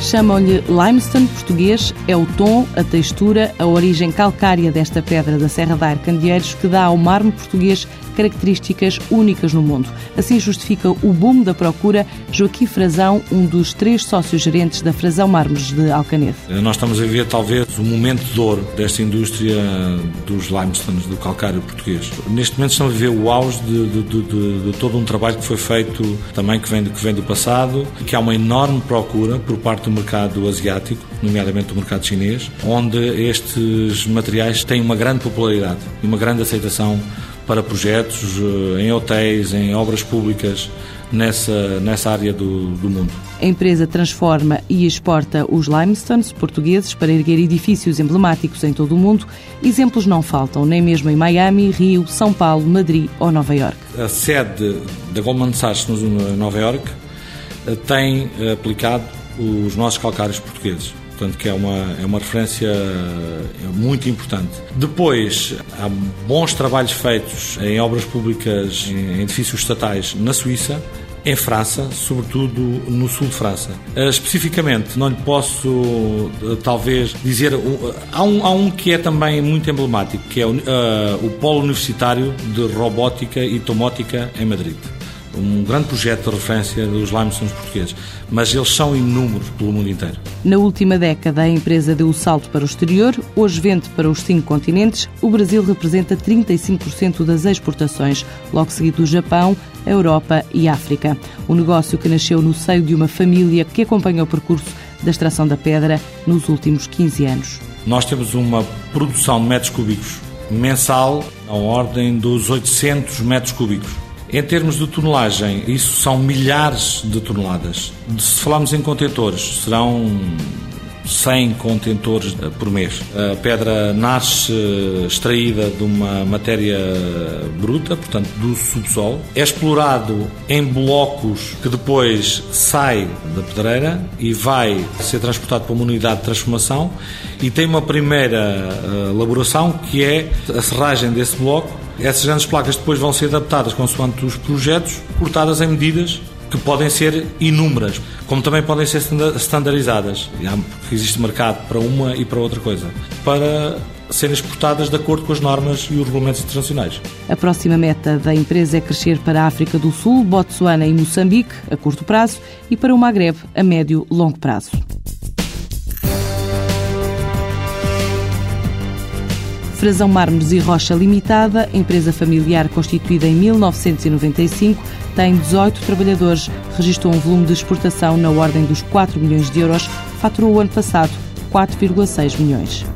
chamam-lhe limestone português, é o tom, a textura, a origem calcária desta pedra da Serra da Arcandieiros que dá ao mármore português características únicas no mundo. Assim justifica o boom da procura Joaquim Frazão, um dos três sócios gerentes da Frazão Mármores de Alcanede. Nós estamos a ver talvez o momento de ouro desta indústria dos limestones, do calcário português. Neste momento estamos a ver o auge de, de, de, de todo um trabalho que foi feito também que vem, que vem do passado, que há uma enorme procura por parte do mercado asiático, nomeadamente do mercado chinês, onde estes materiais têm uma grande popularidade e uma grande aceitação para projetos eh, em hotéis, em obras públicas, nessa, nessa área do, do mundo. A empresa transforma e exporta os limestones portugueses para erguer edifícios emblemáticos em todo o mundo. Exemplos não faltam, nem mesmo em Miami, Rio, São Paulo, Madrid ou Nova York. A sede da Goldman Sachs em Nova York eh, tem eh, aplicado os nossos calcários portugueses portanto que é uma, é uma referência é muito importante. Depois, há bons trabalhos feitos em obras públicas, em edifícios estatais na Suíça, em França, sobretudo no sul de França. Uh, especificamente, não lhe posso uh, talvez dizer. Uh, há, um, há um que é também muito emblemático, que é o, o Polo Universitário de Robótica e Tomótica em Madrid um grande projeto de referência dos limestones portugueses, mas eles são inúmeros pelo mundo inteiro. Na última década, a empresa deu o salto para o exterior, hoje vende para os cinco continentes. O Brasil representa 35% das exportações, logo seguido do Japão, a Europa e a África. Um negócio que nasceu no seio de uma família que acompanha o percurso da extração da pedra nos últimos 15 anos. Nós temos uma produção de metros cúbicos mensal na ordem dos 800 metros cúbicos em termos de tonelagem, isso são milhares de toneladas. Se falarmos em contentores, serão 100 contentores por mês. A pedra nasce extraída de uma matéria bruta, portanto do subsolo, é explorado em blocos que depois sai da pedreira e vai ser transportado para uma unidade de transformação e tem uma primeira eh, elaboração que é a serragem desse bloco essas grandes placas depois vão ser adaptadas consoante os projetos, cortadas em medidas que podem ser inúmeras, como também podem ser standardizadas, existe mercado para uma e para outra coisa, para serem exportadas de acordo com as normas e os regulamentos internacionais. A próxima meta da empresa é crescer para a África do Sul, Botsuana e Moçambique, a curto prazo, e para o Magreb, a médio e longo prazo. Frazão Mármores e Rocha Limitada, empresa familiar constituída em 1995, tem 18 trabalhadores, registrou um volume de exportação na ordem dos 4 milhões de euros, faturou o ano passado 4,6 milhões.